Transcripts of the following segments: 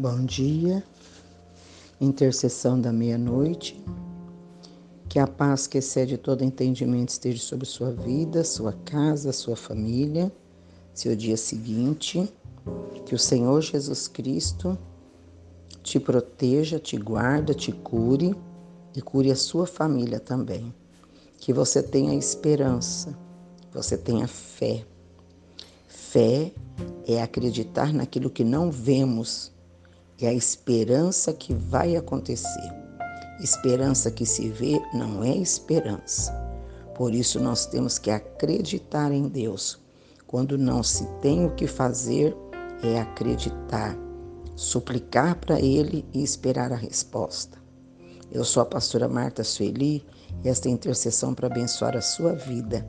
Bom dia, intercessão da meia-noite. Que a paz que excede todo entendimento esteja sobre sua vida, sua casa, sua família, seu dia seguinte. Que o Senhor Jesus Cristo te proteja, te guarda, te cure e cure a sua família também. Que você tenha esperança, você tenha fé. Fé é acreditar naquilo que não vemos é a esperança que vai acontecer. Esperança que se vê não é esperança. Por isso nós temos que acreditar em Deus. Quando não se tem o que fazer, é acreditar, suplicar para Ele e esperar a resposta. Eu sou a pastora Marta Sueli e esta intercessão para abençoar a sua vida,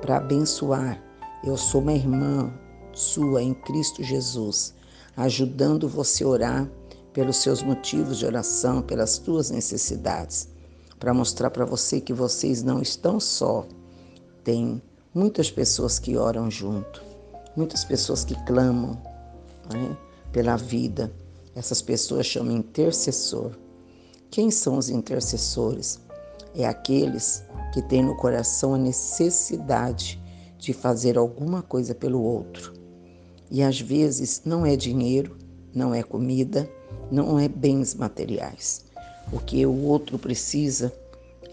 para abençoar. Eu sou uma irmã sua em Cristo Jesus ajudando você a orar pelos seus motivos de oração, pelas tuas necessidades, para mostrar para você que vocês não estão só. Tem muitas pessoas que oram junto, muitas pessoas que clamam né, pela vida. Essas pessoas chamam intercessor. Quem são os intercessores? É aqueles que têm no coração a necessidade de fazer alguma coisa pelo outro e às vezes não é dinheiro, não é comida, não é bens materiais. O que o outro precisa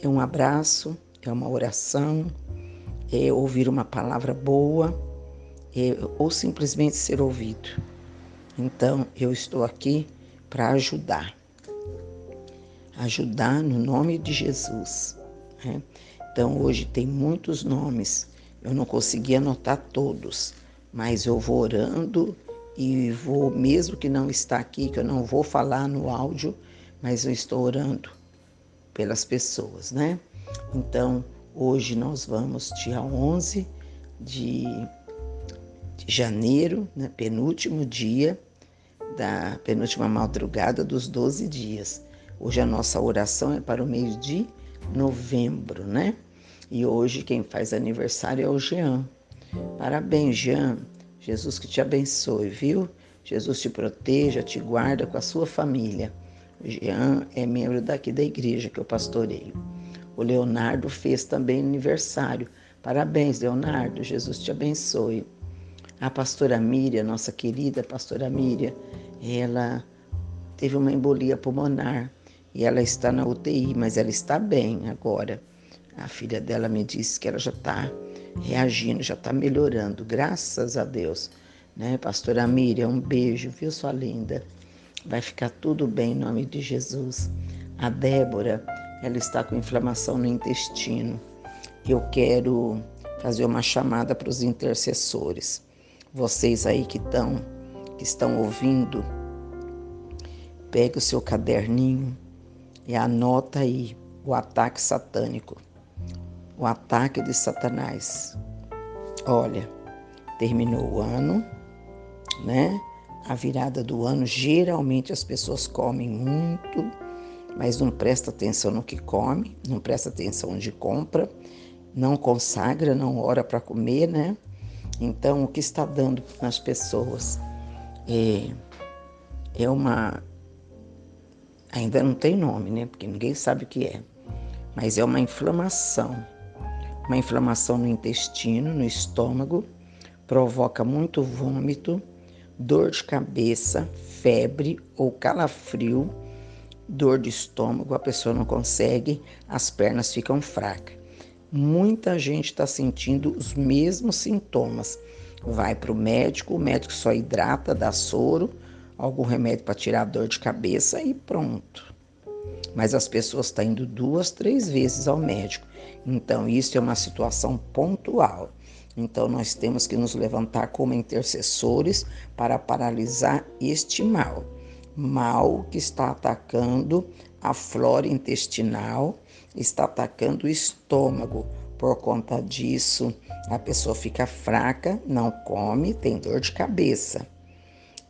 é um abraço, é uma oração, é ouvir uma palavra boa, é, ou simplesmente ser ouvido. Então eu estou aqui para ajudar. Ajudar no nome de Jesus. Né? Então hoje tem muitos nomes, eu não consegui anotar todos mas eu vou orando e vou, mesmo que não está aqui, que eu não vou falar no áudio, mas eu estou orando pelas pessoas, né? Então, hoje nós vamos, dia 11 de, de janeiro, né? penúltimo dia da penúltima madrugada dos 12 dias. Hoje a nossa oração é para o mês de novembro, né? E hoje quem faz aniversário é o Jean. Parabéns, Jean. Jesus que te abençoe, viu? Jesus te proteja, te guarda com a sua família. Jean é membro daqui da igreja que eu pastoreio. O Leonardo fez também aniversário. Parabéns, Leonardo. Jesus te abençoe. A pastora Miriam, nossa querida pastora Miriam, ela teve uma embolia pulmonar e ela está na UTI, mas ela está bem agora. A filha dela me disse que ela já está reagindo, já está melhorando, graças a Deus. Né, pastora Miriam, um beijo, viu, sua linda? Vai ficar tudo bem em nome de Jesus. A Débora, ela está com inflamação no intestino. Eu quero fazer uma chamada para os intercessores. Vocês aí que estão que estão ouvindo, pegue o seu caderninho e anota aí o ataque satânico o ataque de Satanás. Olha, terminou o ano, né? A virada do ano, geralmente as pessoas comem muito, mas não presta atenção no que come, não presta atenção onde compra, não consagra, não ora para comer, né? Então, o que está dando nas pessoas é, é uma. Ainda não tem nome, né? Porque ninguém sabe o que é. Mas é uma inflamação uma inflamação no intestino, no estômago, provoca muito vômito, dor de cabeça, febre ou calafrio, dor de estômago, a pessoa não consegue, as pernas ficam fracas. Muita gente está sentindo os mesmos sintomas. Vai para o médico, o médico só hidrata, dá soro, algum remédio para tirar a dor de cabeça e pronto. Mas as pessoas estão indo duas, três vezes ao médico então, isso é uma situação pontual. Então, nós temos que nos levantar como intercessores para paralisar este mal. Mal que está atacando a flora intestinal, está atacando o estômago. Por conta disso, a pessoa fica fraca, não come, tem dor de cabeça.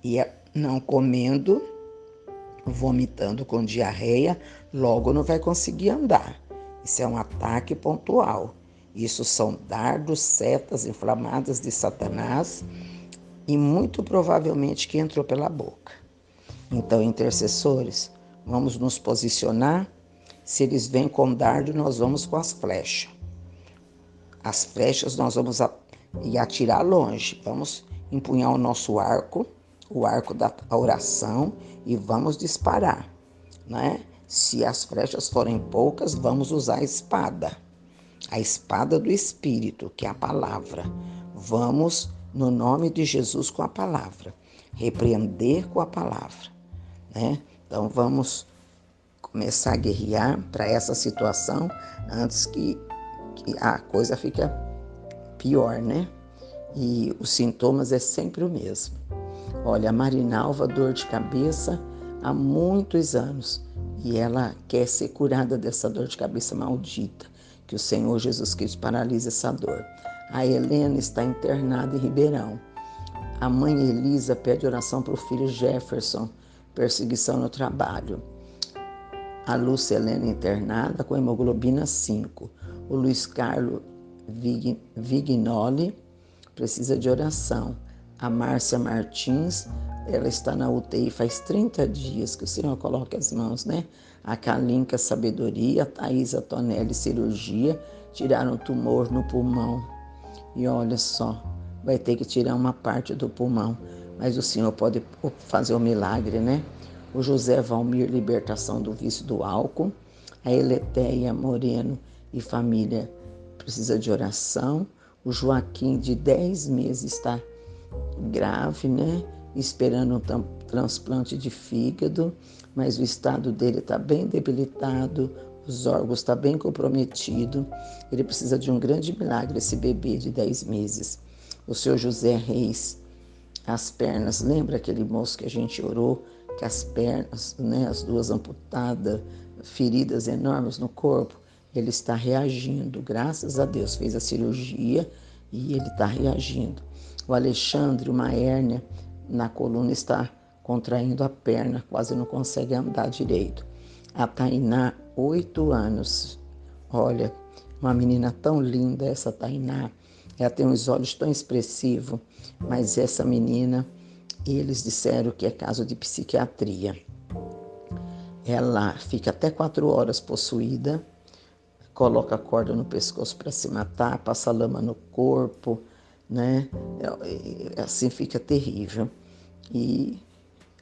E não comendo, vomitando com diarreia, logo não vai conseguir andar. Isso é um ataque pontual. Isso são dardos, setas inflamadas de Satanás e muito provavelmente que entrou pela boca. Então, intercessores, vamos nos posicionar. Se eles vêm com dardo, nós vamos com as flechas. As flechas nós vamos e atirar longe. Vamos empunhar o nosso arco, o arco da oração e vamos disparar, né? Se as flechas forem poucas, vamos usar a espada. A espada do espírito, que é a palavra. Vamos no nome de Jesus com a palavra, repreender com a palavra, né? Então vamos começar a guerrear para essa situação antes que, que a coisa fique pior, né? E os sintomas é sempre o mesmo. Olha, a Marinalva, dor de cabeça há muitos anos e ela quer ser curada dessa dor de cabeça maldita. Que o Senhor Jesus Cristo paralise essa dor. A Helena está internada em Ribeirão. A mãe Elisa pede oração para o filho Jefferson, perseguição no trabalho. A Lúcia Helena internada com hemoglobina 5. O Luiz Carlos Vignoli precisa de oração. A Márcia Martins, ela está na UTI faz 30 dias que o Senhor coloca as mãos, né? A Kalinka Sabedoria, a Thaisa Tonelli Cirurgia, tiraram um tumor no pulmão. E olha só, vai ter que tirar uma parte do pulmão, mas o Senhor pode fazer o um milagre, né? O José Valmir, libertação do vício do álcool. A Eleteia Moreno e família precisa de oração. O Joaquim, de 10 meses, está grave, né? Esperando um transplante de fígado, mas o estado dele está bem debilitado, os órgãos estão tá bem comprometidos. Ele precisa de um grande milagre, esse bebê de 10 meses. O senhor José Reis, as pernas, lembra aquele moço que a gente orou, que as pernas, né, as duas amputadas, feridas enormes no corpo? ele está reagindo, graças a Deus, fez a cirurgia e ele está reagindo. O Alexandre, uma hérnia na coluna, está contraindo a perna, quase não consegue andar direito. A Tainá, oito anos. Olha, uma menina tão linda, essa Tainá. Ela tem os olhos tão expressivos, mas essa menina, eles disseram que é caso de psiquiatria. Ela fica até quatro horas possuída coloca a corda no pescoço para se matar, passa lama no corpo, né? É, assim fica terrível. E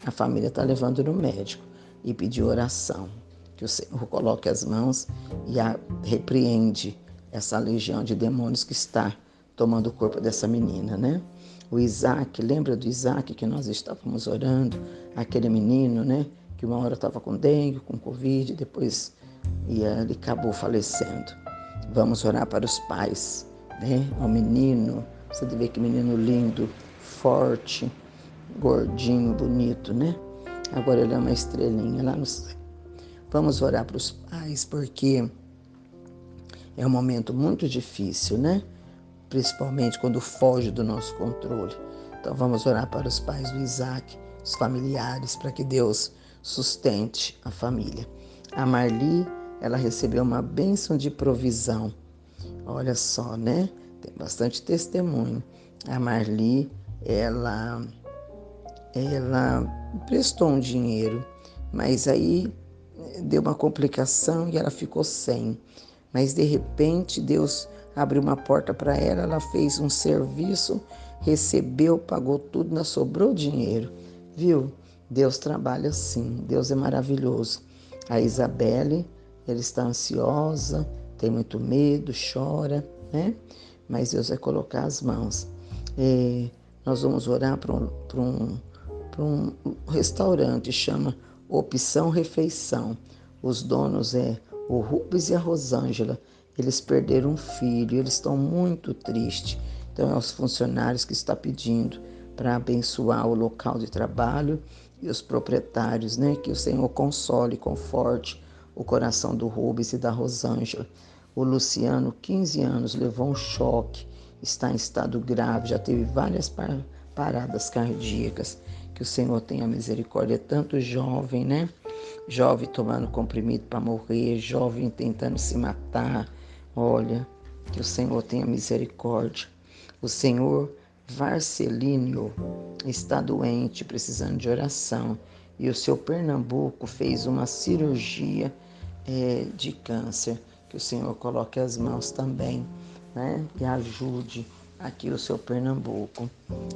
a família está levando no médico e pediu oração, que o Senhor coloque as mãos e a repreende essa legião de demônios que está tomando o corpo dessa menina, né? O Isaac, lembra do Isaac que nós estávamos orando? Aquele menino, né? Que uma hora estava com dengue, com covid, depois e ele acabou falecendo. Vamos orar para os pais, né? O menino, você vê que menino lindo, forte, gordinho, bonito, né? Agora ele é uma estrelinha lá no céu. Vamos orar para os pais, porque é um momento muito difícil, né? Principalmente quando foge do nosso controle. Então vamos orar para os pais do Isaac, os familiares, para que Deus sustente a família. A Marli ela recebeu uma bênção de provisão. Olha só, né? Tem bastante testemunho. A Marli, ela, ela prestou um dinheiro, mas aí deu uma complicação e ela ficou sem. Mas de repente Deus abriu uma porta para ela, ela fez um serviço, recebeu, pagou tudo, ainda sobrou dinheiro. Viu? Deus trabalha assim, Deus é maravilhoso. A Isabelle, ela está ansiosa, tem muito medo, chora, né? Mas Deus vai colocar as mãos. É, nós vamos orar para um, um, um restaurante, chama Opção Refeição. Os donos é o Rubens e a Rosângela. Eles perderam um filho, eles estão muito tristes. Então, é os funcionários que está pedindo para abençoar o local de trabalho e os proprietários, né? Que o Senhor console, conforte o coração do Rubens e da Rosângela. O Luciano, 15 anos, levou um choque, está em estado grave, já teve várias par paradas cardíacas. Que o Senhor tenha misericórdia, tanto jovem, né? Jovem tomando comprimido para morrer, jovem tentando se matar. Olha, que o Senhor tenha misericórdia. O Senhor Varcelínio está doente, precisando de oração e o seu Pernambuco fez uma cirurgia é, de câncer. Que o Senhor coloque as mãos também, né? E ajude aqui o seu Pernambuco,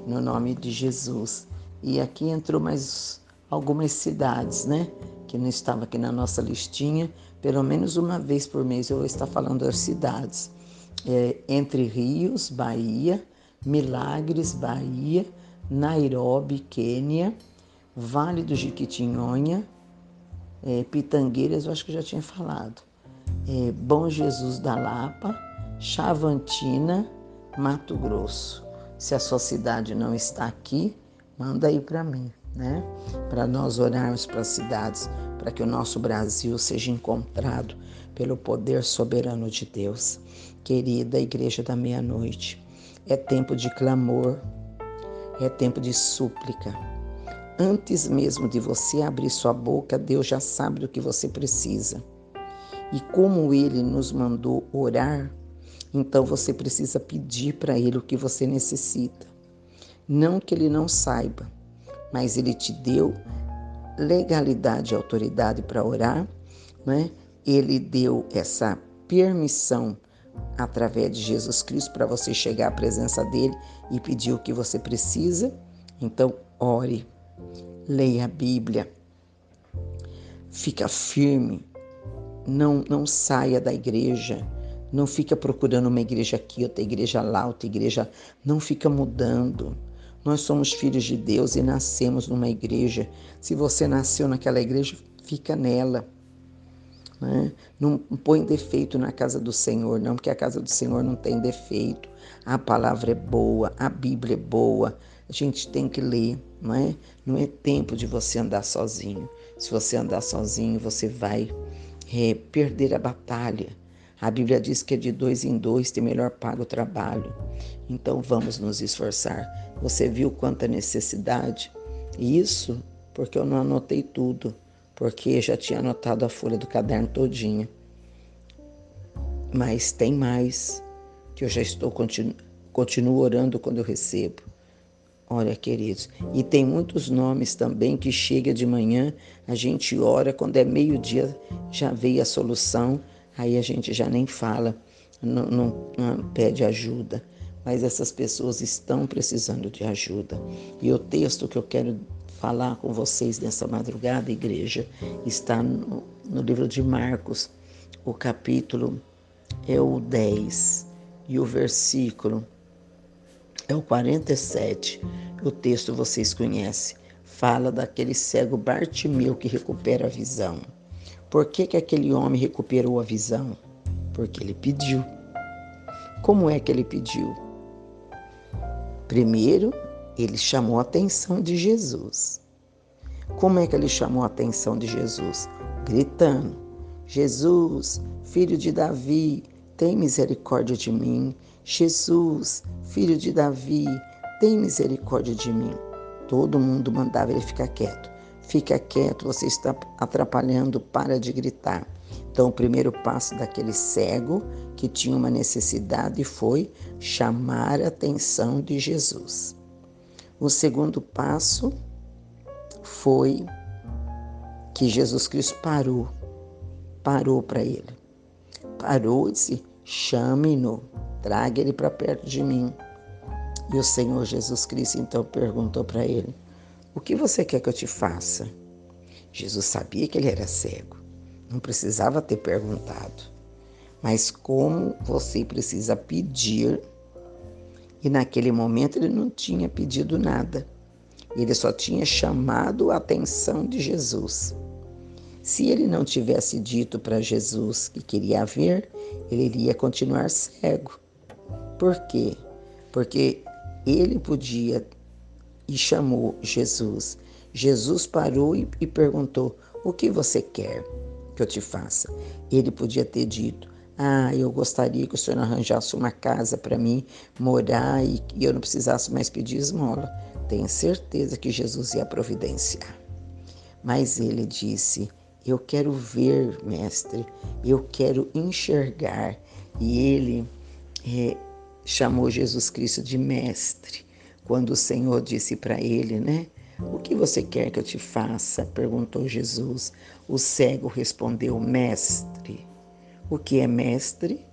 no nome de Jesus. E aqui entrou mais algumas cidades, né? Que não estava aqui na nossa listinha. Pelo menos uma vez por mês eu vou estar falando das cidades. É, Entre Rios, Bahia, Milagres, Bahia, Nairobi, Quênia, Vale do Jiquitinhonha, é, Pitangueiras, eu acho que já tinha falado. É, Bom Jesus da Lapa, Chavantina, Mato Grosso. Se a sua cidade não está aqui, manda aí para mim, né? Para nós orarmos para as cidades, para que o nosso Brasil seja encontrado pelo poder soberano de Deus. Querida Igreja da Meia-Noite, é tempo de clamor, é tempo de súplica. Antes mesmo de você abrir sua boca, Deus já sabe do que você precisa. E como Ele nos mandou orar, então você precisa pedir para Ele o que você necessita. Não que Ele não saiba, mas Ele te deu legalidade e autoridade para orar, né? Ele deu essa permissão através de Jesus Cristo para você chegar à presença dele e pedir o que você precisa. Então, ore, leia a Bíblia, fica firme, não, não saia da igreja, não fica procurando uma igreja aqui, outra igreja lá, outra igreja. Não fica mudando. Nós somos filhos de Deus e nascemos numa igreja. Se você nasceu naquela igreja, fica nela. Né? Não põe defeito na casa do Senhor, não, porque a casa do Senhor não tem defeito. A palavra é boa, a Bíblia é boa. A gente tem que ler, não é? Não é tempo de você andar sozinho. Se você andar sozinho, você vai é, perder a batalha. A Bíblia diz que é de dois em dois tem melhor pago o trabalho. Então vamos nos esforçar. Você viu quanta necessidade? Isso porque eu não anotei tudo, porque já tinha anotado a folha do caderno todinha. Mas tem mais que eu já estou continuo, continuo orando quando eu recebo. Olha, queridos, e tem muitos nomes também que chega de manhã, a gente ora, quando é meio-dia já veio a solução, aí a gente já nem fala, não, não, não, pede ajuda. Mas essas pessoas estão precisando de ajuda. E o texto que eu quero falar com vocês nessa madrugada, igreja, está no, no livro de Marcos, o capítulo é o 10 e o versículo é o 47. O texto vocês conhecem. Fala daquele cego Bartimeu que recupera a visão. Por que, que aquele homem recuperou a visão? Porque ele pediu. Como é que ele pediu? Primeiro, ele chamou a atenção de Jesus. Como é que ele chamou a atenção de Jesus? Gritando: Jesus, filho de Davi, tem misericórdia de mim. Jesus, filho de Davi, tem misericórdia de mim. Todo mundo mandava ele ficar quieto. Fica quieto, você está atrapalhando, para de gritar. Então, o primeiro passo daquele cego que tinha uma necessidade foi chamar a atenção de Jesus. O segundo passo foi que Jesus Cristo parou, parou para ele. Parou e disse: chame-no, traga ele para perto de mim. E o Senhor Jesus Cristo então perguntou para ele: o que você quer que eu te faça? Jesus sabia que ele era cego, não precisava ter perguntado. Mas como você precisa pedir, e naquele momento ele não tinha pedido nada, ele só tinha chamado a atenção de Jesus. Se ele não tivesse dito para Jesus que queria ver, ele iria continuar cego. Por quê? Porque ele podia e chamou Jesus. Jesus parou e, e perguntou: O que você quer que eu te faça? Ele podia ter dito: Ah, eu gostaria que o senhor arranjasse uma casa para mim morar e, eu não precisasse mais pedir esmola. Tenho certeza que Jesus ia providenciar. Mas ele disse: Eu quero ver, mestre, eu quero enxergar. E ele é, chamou Jesus Cristo de mestre quando o Senhor disse para ele, né? O que você quer que eu te faça? perguntou Jesus. O cego respondeu: Mestre. O que é mestre?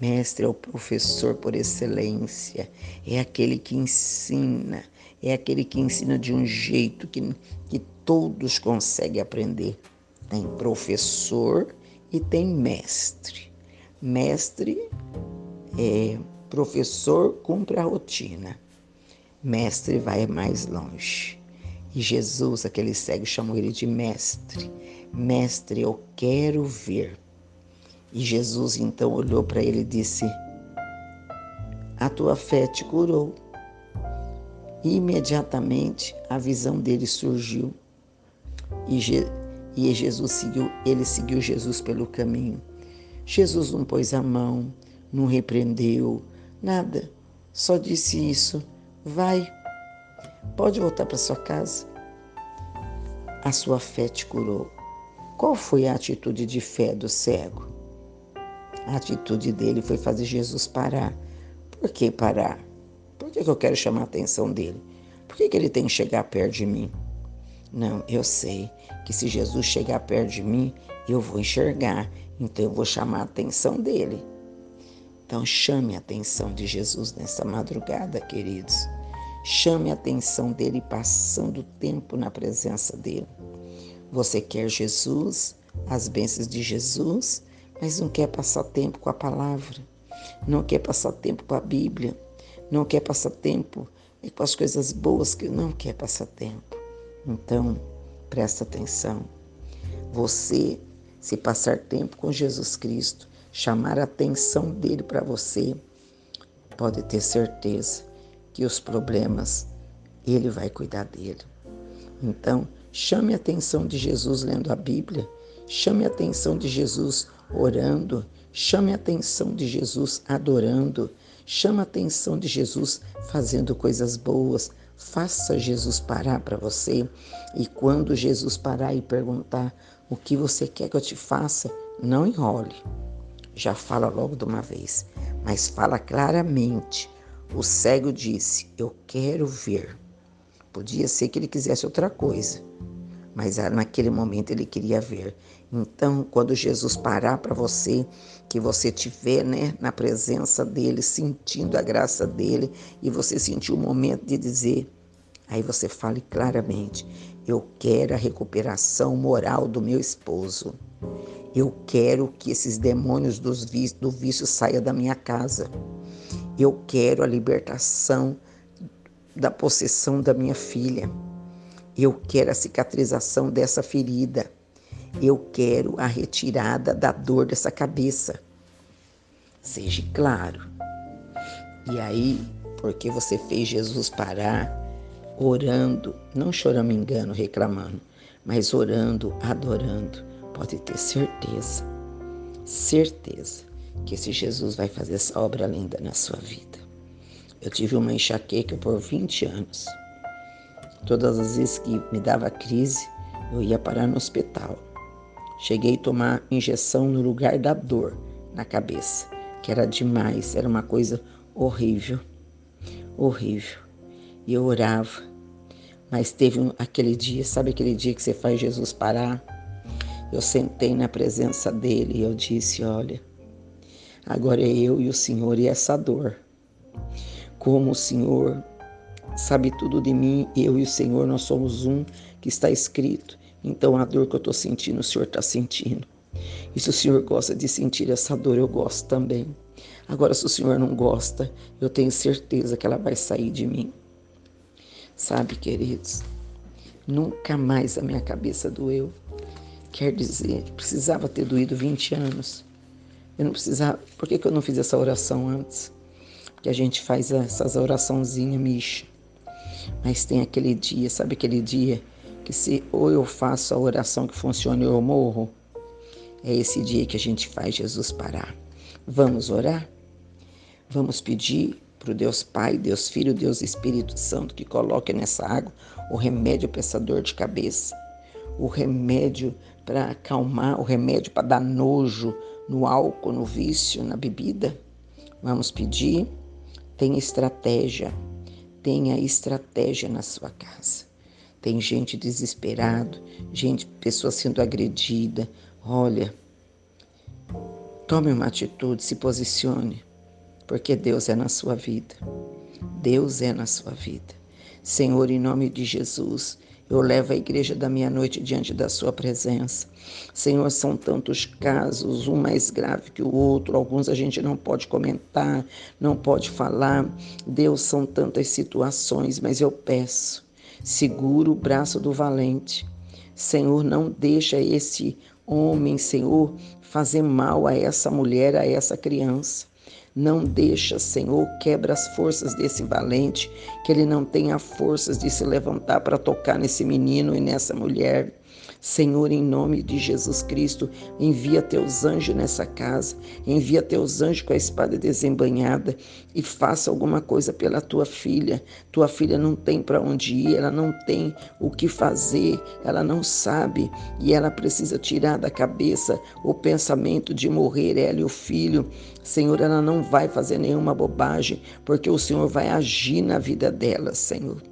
Mestre é o professor por excelência, é aquele que ensina, é aquele que ensina de um jeito que, que todos conseguem aprender. Tem professor e tem mestre. Mestre é professor, cumpre a rotina. Mestre vai mais longe. E Jesus, aquele cego, chamou ele de mestre. Mestre, eu quero ver. E Jesus então olhou para ele e disse: A tua fé te curou. E imediatamente a visão dele surgiu. E, Je e Jesus seguiu, ele seguiu Jesus pelo caminho. Jesus não pôs a mão, não repreendeu, nada. Só disse isso: vai, pode voltar para sua casa. A sua fé te curou. Qual foi a atitude de fé do cego? A atitude dele foi fazer Jesus parar. Por que parar? Por que, eu quero chamar a atenção dele? Por que, ele tem que chegar perto de mim? Não, eu sei que se Jesus chegar perto de mim, eu vou enxergar, então eu vou chamar a atenção dele. Então chame a atenção de Jesus nessa madrugada, queridos. Chame a atenção dele passando tempo na presença dele. Você quer Jesus, as bênçãos de Jesus, mas não quer passar tempo com a palavra, não quer passar tempo com a Bíblia, não quer passar tempo com as coisas boas que não quer passar tempo. Então, presta atenção. Você, se passar tempo com Jesus Cristo, chamar a atenção dele para você, pode ter certeza que os problemas ele vai cuidar dele. Então, chame a atenção de Jesus lendo a Bíblia, chame a atenção de Jesus orando, chame a atenção de Jesus adorando, chame a atenção de Jesus fazendo coisas boas. Faça Jesus parar para você e quando Jesus parar e perguntar o que você quer que eu te faça, não enrole. Já fala logo de uma vez, mas fala claramente. O cego disse: Eu quero ver. Podia ser que ele quisesse outra coisa, mas naquele momento ele queria ver. Então, quando Jesus parar para você, que você tiver né, na presença dele, sentindo a graça dele, e você sentir o momento de dizer, aí você fale claramente: Eu quero a recuperação moral do meu esposo. Eu quero que esses demônios dos vícios, do vício saiam da minha casa. Eu quero a libertação da possessão da minha filha. Eu quero a cicatrização dessa ferida. Eu quero a retirada da dor dessa cabeça. Seja claro. E aí, porque você fez Jesus parar, orando, não chorando engano, reclamando, mas orando, adorando, pode ter certeza, certeza que esse Jesus vai fazer essa obra linda na sua vida. Eu tive uma enxaqueca por 20 anos. Todas as vezes que me dava crise, eu ia parar no hospital. Cheguei a tomar injeção no lugar da dor na cabeça, que era demais, era uma coisa horrível, horrível. E eu orava, mas teve um, aquele dia, sabe aquele dia que você faz Jesus parar? Eu sentei na presença dele e eu disse: Olha, agora é eu e o Senhor e essa dor. Como o Senhor sabe tudo de mim, eu e o Senhor, nós somos um, que está escrito. Então a dor que eu estou sentindo, o Senhor está sentindo. E se o Senhor gosta de sentir essa dor, eu gosto também. Agora, se o Senhor não gosta, eu tenho certeza que ela vai sair de mim. Sabe, queridos, nunca mais a minha cabeça doeu. Quer dizer, precisava ter doído 20 anos. Eu não precisava. Por que, que eu não fiz essa oração antes? Porque a gente faz essas oraçãozinhas, micha. Mas tem aquele dia, sabe aquele dia que se ou eu faço a oração que funciona ou eu morro, é esse dia que a gente faz Jesus parar. Vamos orar? Vamos pedir para o Deus Pai, Deus Filho, Deus Espírito Santo que coloque nessa água o remédio para essa dor de cabeça, o remédio para acalmar, o remédio para dar nojo no álcool, no vício, na bebida. Vamos pedir. Tenha estratégia, tenha estratégia na sua casa Tem gente desesperado, gente, pessoa sendo agredida. Olha, tome uma atitude, se posicione, porque Deus é na sua vida. Deus é na sua vida. Senhor, em nome de Jesus, eu levo a igreja da meia-noite diante da sua presença. Senhor, são tantos casos, um mais grave que o outro, alguns a gente não pode comentar, não pode falar. Deus, são tantas situações, mas eu peço, segura o braço do valente. Senhor, não deixa esse homem, Senhor, fazer mal a essa mulher, a essa criança. Não deixa, Senhor, quebra as forças desse valente, que ele não tenha forças de se levantar para tocar nesse menino e nessa mulher. Senhor, em nome de Jesus Cristo, envia teus anjos nessa casa, envia teus anjos com a espada desembanhada e faça alguma coisa pela tua filha. Tua filha não tem para onde ir, ela não tem o que fazer, ela não sabe e ela precisa tirar da cabeça o pensamento de morrer, ela e o filho. Senhor, ela não vai fazer nenhuma bobagem, porque o Senhor vai agir na vida dela, Senhor.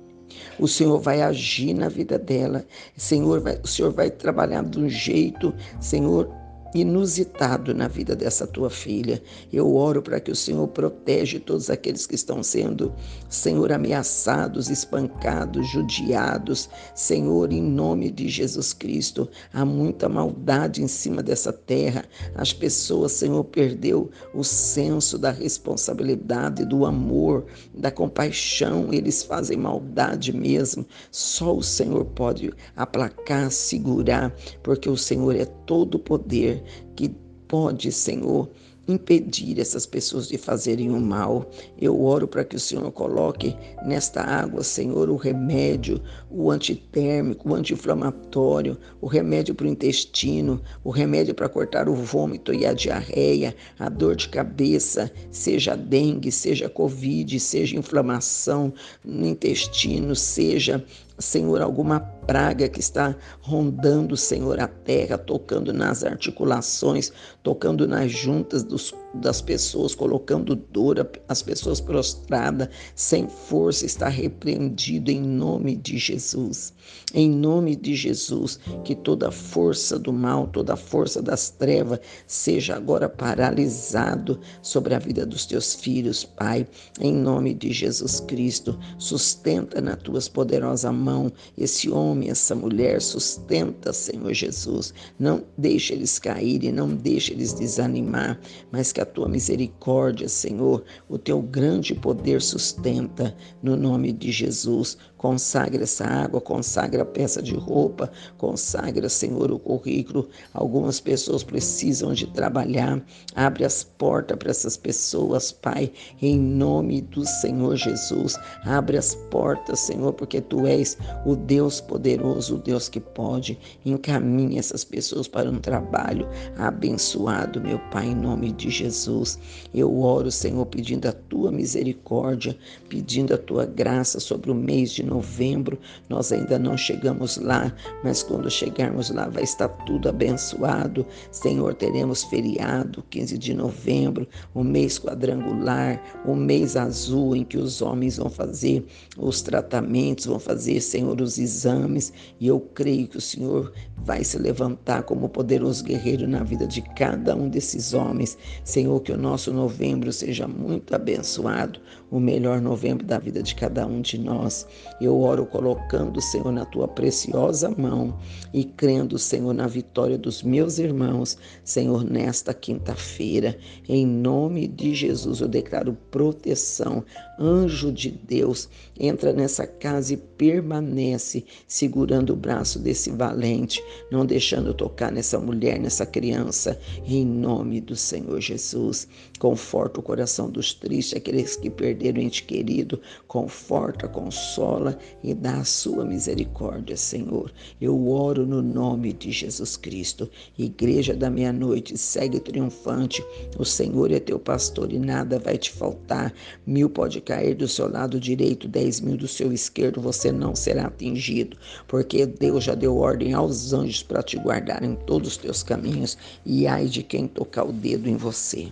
O Senhor vai agir na vida dela. Senhor, vai, o Senhor vai trabalhar de um jeito, Senhor, inusitado na vida dessa tua filha. Eu oro para que o Senhor protege todos aqueles que estão sendo, Senhor, ameaçados, espancados, judiados. Senhor, em nome de Jesus Cristo, há muita maldade em cima dessa terra. As pessoas, Senhor, perdeu o senso da responsabilidade, do amor, da compaixão. Eles fazem maldade mesmo. Só o Senhor pode aplacar, segurar, porque o Senhor é todo poder que pode, Senhor, impedir essas pessoas de fazerem o mal. Eu oro para que o Senhor coloque nesta água, Senhor, o remédio, o antitérmico, o anti-inflamatório, o remédio para o intestino, o remédio para cortar o vômito e a diarreia, a dor de cabeça, seja dengue, seja covid, seja inflamação no intestino, seja Senhor, alguma praga que está rondando, Senhor, a terra, tocando nas articulações, tocando nas juntas dos, das pessoas, colocando dor, as pessoas prostradas, sem força, está repreendido em nome de Jesus. Em nome de Jesus, que toda força do mal, toda força das trevas seja agora paralisado sobre a vida dos teus filhos, Pai. Em nome de Jesus Cristo, sustenta nas tuas poderosas mãos esse homem, essa mulher, sustenta, Senhor Jesus. Não deixe eles caírem, não deixe eles desanimar, mas que a tua misericórdia, Senhor, o teu grande poder sustenta no nome de Jesus. Consagra essa água, consagra a peça de roupa, consagra, Senhor, o currículo. Algumas pessoas precisam de trabalhar. Abre as portas para essas pessoas, Pai, em nome do Senhor Jesus. Abre as portas, Senhor, porque tu és o Deus poderoso, o Deus que pode. Encaminhe essas pessoas para um trabalho abençoado, meu Pai, em nome de Jesus. Eu oro, Senhor, pedindo a tua misericórdia, pedindo a tua graça sobre o mês de novembro. Nós ainda não chegamos lá, mas quando chegarmos lá vai estar tudo abençoado. Senhor, teremos feriado, 15 de novembro, o mês quadrangular, o mês azul em que os homens vão fazer os tratamentos, vão fazer, Senhor, os exames, e eu creio que o Senhor vai se levantar como poderoso guerreiro na vida de cada um desses homens. Senhor, que o nosso novembro seja muito abençoado, o melhor novembro da vida de cada um de nós. Eu oro colocando, Senhor, na tua preciosa mão e crendo, Senhor, na vitória dos meus irmãos, Senhor, nesta quinta-feira. Em nome de Jesus, eu declaro proteção. Anjo de Deus, entra nessa casa e permanece segurando o braço desse valente, não deixando tocar nessa mulher, nessa criança, em nome do Senhor Jesus. Conforta o coração dos tristes, aqueles que perderam ente querido, conforta, consola e dá a sua misericórdia, Senhor. Eu oro no nome de Jesus Cristo. Igreja da meia-noite, segue triunfante. O Senhor é teu pastor e nada vai te faltar. Mil pode cair do seu lado direito, dez mil do seu esquerdo, você não será atingido, porque Deus já deu ordem aos anjos para te guardar em todos os teus caminhos, e ai de quem tocar o dedo em você.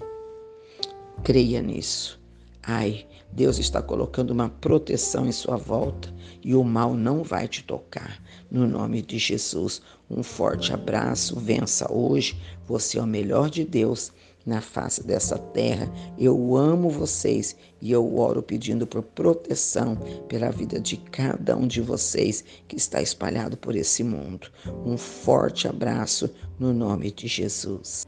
Creia nisso. Ai, Deus está colocando uma proteção em sua volta e o mal não vai te tocar. No nome de Jesus, um forte abraço. Vença hoje. Você é o melhor de Deus na face dessa terra. Eu amo vocês e eu oro pedindo por proteção pela vida de cada um de vocês que está espalhado por esse mundo. Um forte abraço no nome de Jesus.